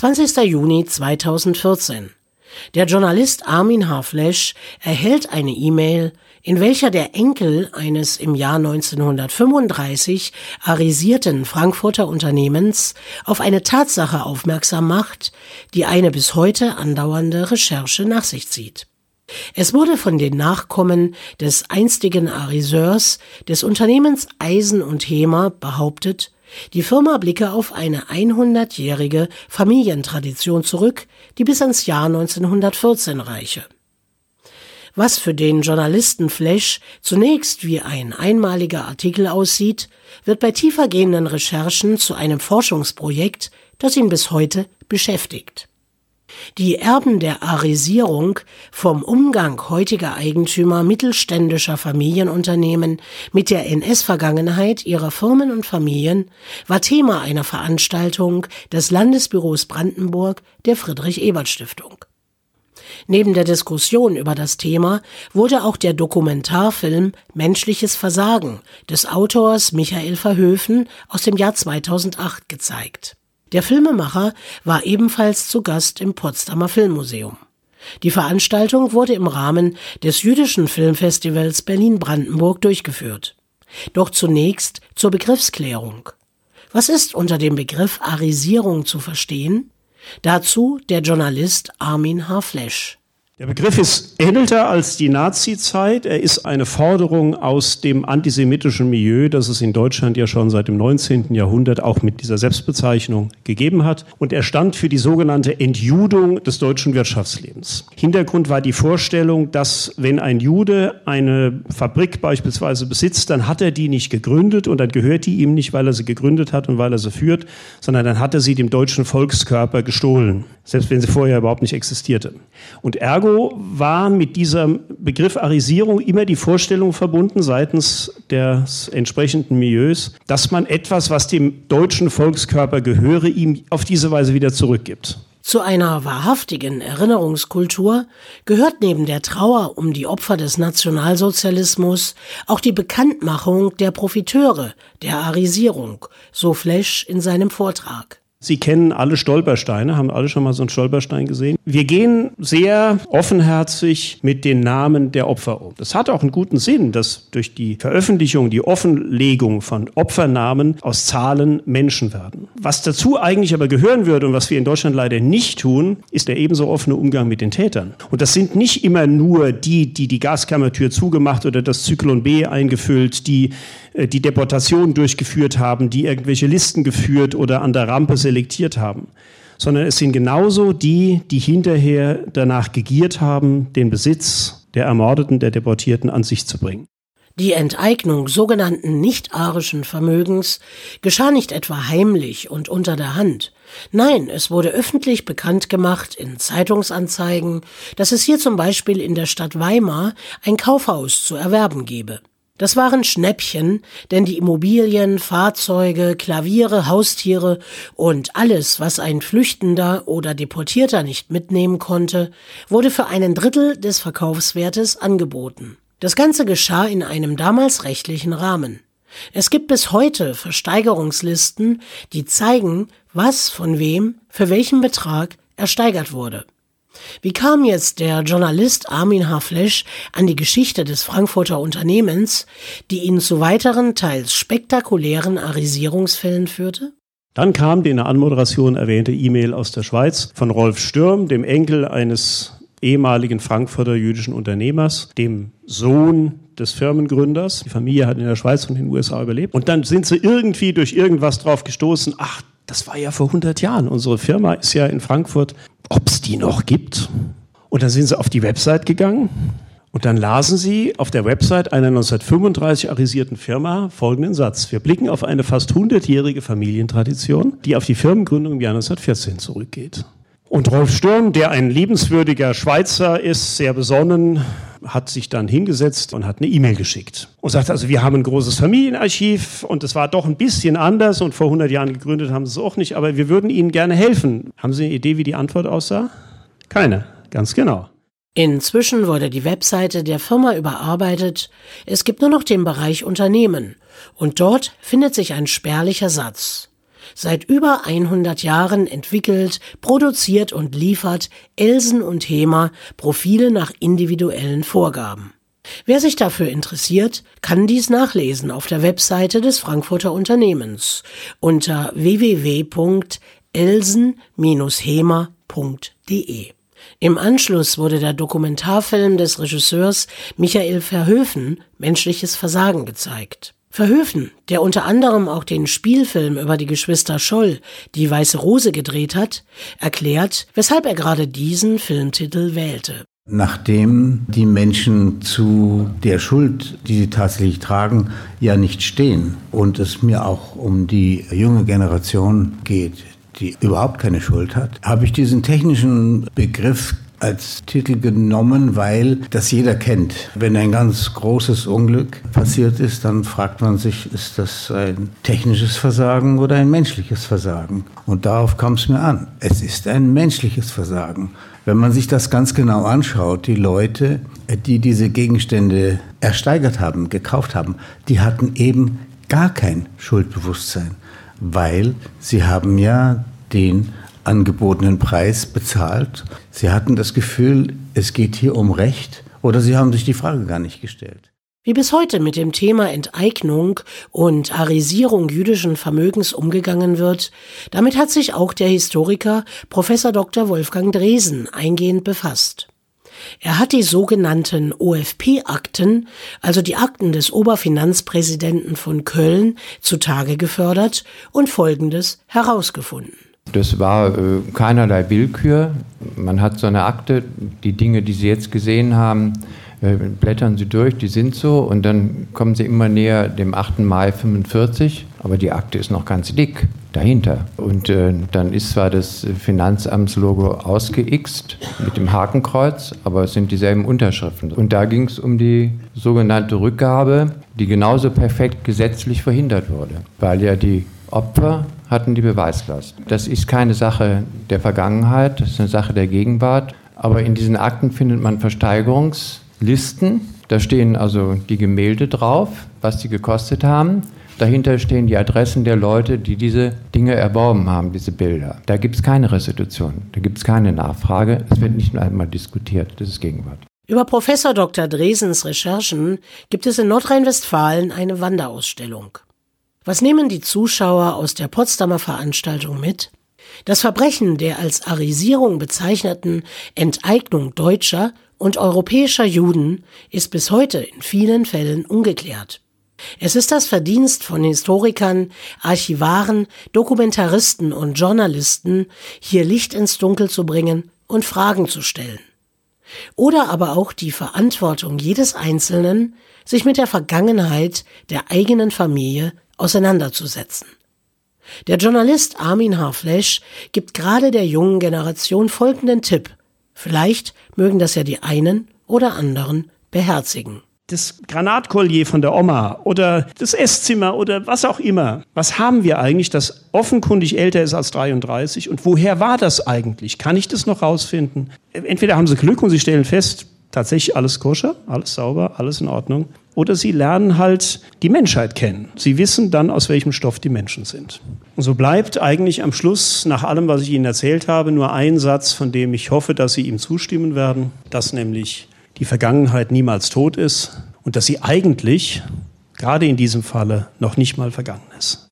20. Juni 2014. Der Journalist Armin Haflesch erhält eine E-Mail, in welcher der Enkel eines im Jahr 1935 arisierten Frankfurter Unternehmens auf eine Tatsache aufmerksam macht, die eine bis heute andauernde Recherche nach sich zieht. Es wurde von den Nachkommen des einstigen Ariseurs des Unternehmens Eisen und Hemer behauptet, die Firma blicke auf eine 100-jährige Familientradition zurück, die bis ans Jahr 1914 reiche. Was für den Journalisten Flash zunächst wie ein einmaliger Artikel aussieht, wird bei tiefergehenden Recherchen zu einem Forschungsprojekt, das ihn bis heute beschäftigt. Die Erben der Arisierung vom Umgang heutiger Eigentümer mittelständischer Familienunternehmen mit der NS-Vergangenheit ihrer Firmen und Familien war Thema einer Veranstaltung des Landesbüros Brandenburg der Friedrich-Ebert-Stiftung. Neben der Diskussion über das Thema wurde auch der Dokumentarfilm Menschliches Versagen des Autors Michael Verhöfen aus dem Jahr 2008 gezeigt. Der Filmemacher war ebenfalls zu Gast im Potsdamer Filmmuseum. Die Veranstaltung wurde im Rahmen des jüdischen Filmfestivals Berlin-Brandenburg durchgeführt. Doch zunächst zur Begriffsklärung. Was ist unter dem Begriff Arisierung zu verstehen? Dazu der Journalist Armin H. Flesch. Der Begriff ist älter als die Nazi-Zeit. Er ist eine Forderung aus dem antisemitischen Milieu, das es in Deutschland ja schon seit dem 19. Jahrhundert auch mit dieser Selbstbezeichnung gegeben hat. Und er stand für die sogenannte Entjudung des deutschen Wirtschaftslebens. Hintergrund war die Vorstellung, dass wenn ein Jude eine Fabrik beispielsweise besitzt, dann hat er die nicht gegründet und dann gehört die ihm nicht, weil er sie gegründet hat und weil er sie führt, sondern dann hat er sie dem deutschen Volkskörper gestohlen, selbst wenn sie vorher überhaupt nicht existierte. Und ergo Ergo war mit diesem Begriff Arisierung immer die Vorstellung verbunden seitens des entsprechenden Milieus, dass man etwas, was dem deutschen Volkskörper gehöre, ihm auf diese Weise wieder zurückgibt. Zu einer wahrhaftigen Erinnerungskultur gehört neben der Trauer um die Opfer des Nationalsozialismus auch die Bekanntmachung der Profiteure der Arisierung, so Flesch in seinem Vortrag. Sie kennen alle Stolpersteine, haben alle schon mal so einen Stolperstein gesehen. Wir gehen sehr offenherzig mit den Namen der Opfer um. Das hat auch einen guten Sinn, dass durch die Veröffentlichung, die Offenlegung von Opfernamen aus Zahlen Menschen werden. Was dazu eigentlich aber gehören würde und was wir in Deutschland leider nicht tun, ist der ebenso offene Umgang mit den Tätern. Und das sind nicht immer nur die, die die Gaskammertür zugemacht oder das Zyklon B eingefüllt, die äh, die Deportation durchgeführt haben, die irgendwelche Listen geführt oder an der Rampe selektiert haben, sondern es sind genauso die, die hinterher danach gegiert haben, den Besitz der Ermordeten, der Deportierten an sich zu bringen. Die Enteignung sogenannten nicht-arischen Vermögens geschah nicht etwa heimlich und unter der Hand. Nein, es wurde öffentlich bekannt gemacht in Zeitungsanzeigen, dass es hier zum Beispiel in der Stadt Weimar ein Kaufhaus zu erwerben gebe. Das waren Schnäppchen, denn die Immobilien, Fahrzeuge, Klaviere, Haustiere und alles, was ein Flüchtender oder Deportierter nicht mitnehmen konnte, wurde für einen Drittel des Verkaufswertes angeboten. Das Ganze geschah in einem damals rechtlichen Rahmen. Es gibt bis heute Versteigerungslisten, die zeigen, was von wem für welchen Betrag ersteigert wurde. Wie kam jetzt der Journalist Armin H. Flesch an die Geschichte des Frankfurter Unternehmens, die ihn zu weiteren, teils spektakulären Arisierungsfällen führte? Dann kam die in der Anmoderation erwähnte E-Mail aus der Schweiz von Rolf Stürm, dem Enkel eines ehemaligen Frankfurter jüdischen Unternehmers, dem Sohn des Firmengründers. Die Familie hat in der Schweiz und in den USA überlebt. Und dann sind sie irgendwie durch irgendwas drauf gestoßen, ach, das war ja vor 100 Jahren. Unsere Firma ist ja in Frankfurt ob es die noch gibt. Und dann sind sie auf die Website gegangen und dann lasen sie auf der Website einer 1935 arisierten Firma folgenden Satz. Wir blicken auf eine fast 100-jährige Familientradition, die auf die Firmengründung im Jahr 1914 zurückgeht. Und Rolf Sturm, der ein liebenswürdiger Schweizer ist, sehr besonnen, hat sich dann hingesetzt und hat eine E-Mail geschickt und sagt also, wir haben ein großes Familienarchiv und es war doch ein bisschen anders und vor 100 Jahren gegründet haben sie es auch nicht, aber wir würden Ihnen gerne helfen. Haben Sie eine Idee, wie die Antwort aussah? Keine, ganz genau. Inzwischen wurde die Webseite der Firma überarbeitet. Es gibt nur noch den Bereich Unternehmen und dort findet sich ein spärlicher Satz. Seit über 100 Jahren entwickelt, produziert und liefert Elsen und Hema Profile nach individuellen Vorgaben. Wer sich dafür interessiert, kann dies nachlesen auf der Webseite des Frankfurter Unternehmens unter www.elsen-hema.de. Im Anschluss wurde der Dokumentarfilm des Regisseurs Michael Verhöfen Menschliches Versagen gezeigt. Verhöfen, der unter anderem auch den Spielfilm über die Geschwister Scholl, Die Weiße Rose gedreht hat, erklärt, weshalb er gerade diesen Filmtitel wählte. Nachdem die Menschen zu der Schuld, die sie tatsächlich tragen, ja nicht stehen und es mir auch um die junge Generation geht, die überhaupt keine Schuld hat, habe ich diesen technischen Begriff als Titel genommen, weil das jeder kennt. Wenn ein ganz großes Unglück passiert ist, dann fragt man sich, ist das ein technisches Versagen oder ein menschliches Versagen? Und darauf kam es mir an. Es ist ein menschliches Versagen. Wenn man sich das ganz genau anschaut, die Leute, die diese Gegenstände ersteigert haben, gekauft haben, die hatten eben gar kein Schuldbewusstsein, weil sie haben ja den angebotenen Preis bezahlt. Sie hatten das Gefühl, es geht hier um Recht oder sie haben sich die Frage gar nicht gestellt. Wie bis heute mit dem Thema Enteignung und Arisierung jüdischen Vermögens umgegangen wird, damit hat sich auch der Historiker Prof. Dr. Wolfgang Dresen eingehend befasst. Er hat die sogenannten OFP-Akten, also die Akten des Oberfinanzpräsidenten von Köln, zutage gefördert und Folgendes herausgefunden. Das war äh, keinerlei Willkür. Man hat so eine Akte, die Dinge, die Sie jetzt gesehen haben, äh, blättern Sie durch, die sind so und dann kommen Sie immer näher dem 8. Mai 45, aber die Akte ist noch ganz dick dahinter. Und äh, dann ist zwar das Finanzamtslogo ausgeixt mit dem Hakenkreuz, aber es sind dieselben Unterschriften. Und da ging es um die sogenannte Rückgabe, die genauso perfekt gesetzlich verhindert wurde, weil ja die Opfer hatten die Beweislast. Das ist keine Sache der Vergangenheit, das ist eine Sache der Gegenwart. Aber in diesen Akten findet man Versteigerungslisten. Da stehen also die Gemälde drauf, was die gekostet haben. Dahinter stehen die Adressen der Leute, die diese Dinge erworben haben, diese Bilder. Da gibt es keine Restitution, da gibt es keine Nachfrage. Es wird nicht einmal diskutiert. Das ist Gegenwart. Über Professor Dr. Dresens Recherchen gibt es in Nordrhein-Westfalen eine Wanderausstellung. Was nehmen die Zuschauer aus der Potsdamer Veranstaltung mit? Das Verbrechen der als Arisierung bezeichneten Enteignung deutscher und europäischer Juden ist bis heute in vielen Fällen ungeklärt. Es ist das Verdienst von Historikern, Archivaren, Dokumentaristen und Journalisten, hier Licht ins Dunkel zu bringen und Fragen zu stellen. Oder aber auch die Verantwortung jedes Einzelnen, sich mit der Vergangenheit der eigenen Familie auseinanderzusetzen. Der Journalist Armin Harflesch gibt gerade der jungen Generation folgenden Tipp. Vielleicht mögen das ja die einen oder anderen beherzigen. Das Granatkollier von der Oma oder das Esszimmer oder was auch immer. Was haben wir eigentlich, das offenkundig älter ist als 33? Und woher war das eigentlich? Kann ich das noch rausfinden? Entweder haben Sie Glück und Sie stellen fest, tatsächlich alles koscher, alles sauber, alles in Ordnung. Oder sie lernen halt die Menschheit kennen. Sie wissen dann, aus welchem Stoff die Menschen sind. Und so bleibt eigentlich am Schluss, nach allem, was ich Ihnen erzählt habe, nur ein Satz, von dem ich hoffe, dass Sie ihm zustimmen werden, dass nämlich die Vergangenheit niemals tot ist und dass sie eigentlich, gerade in diesem Falle, noch nicht mal vergangen ist.